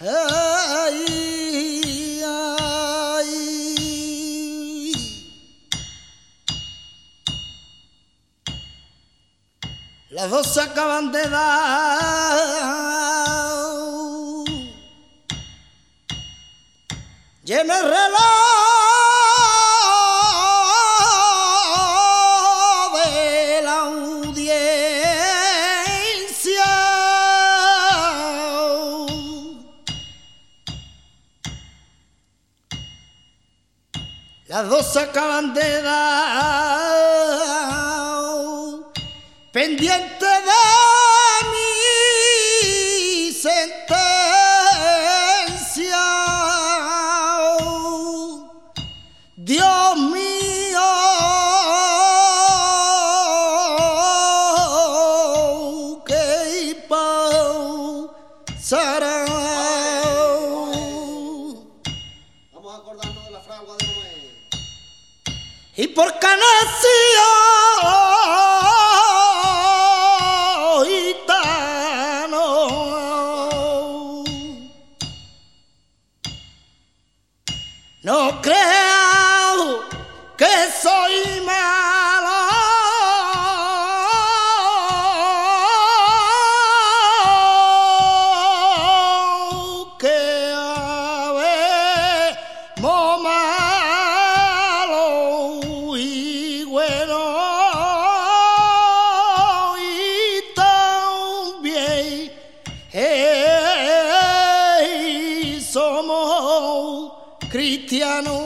Ay. Las dos se acaban de dar. Lleno el reloj Las dos acaban de dar pendiente de mi sentencia. Dios mío, ¿qué pasará? Y por nació gitano, no creo. Cristiano.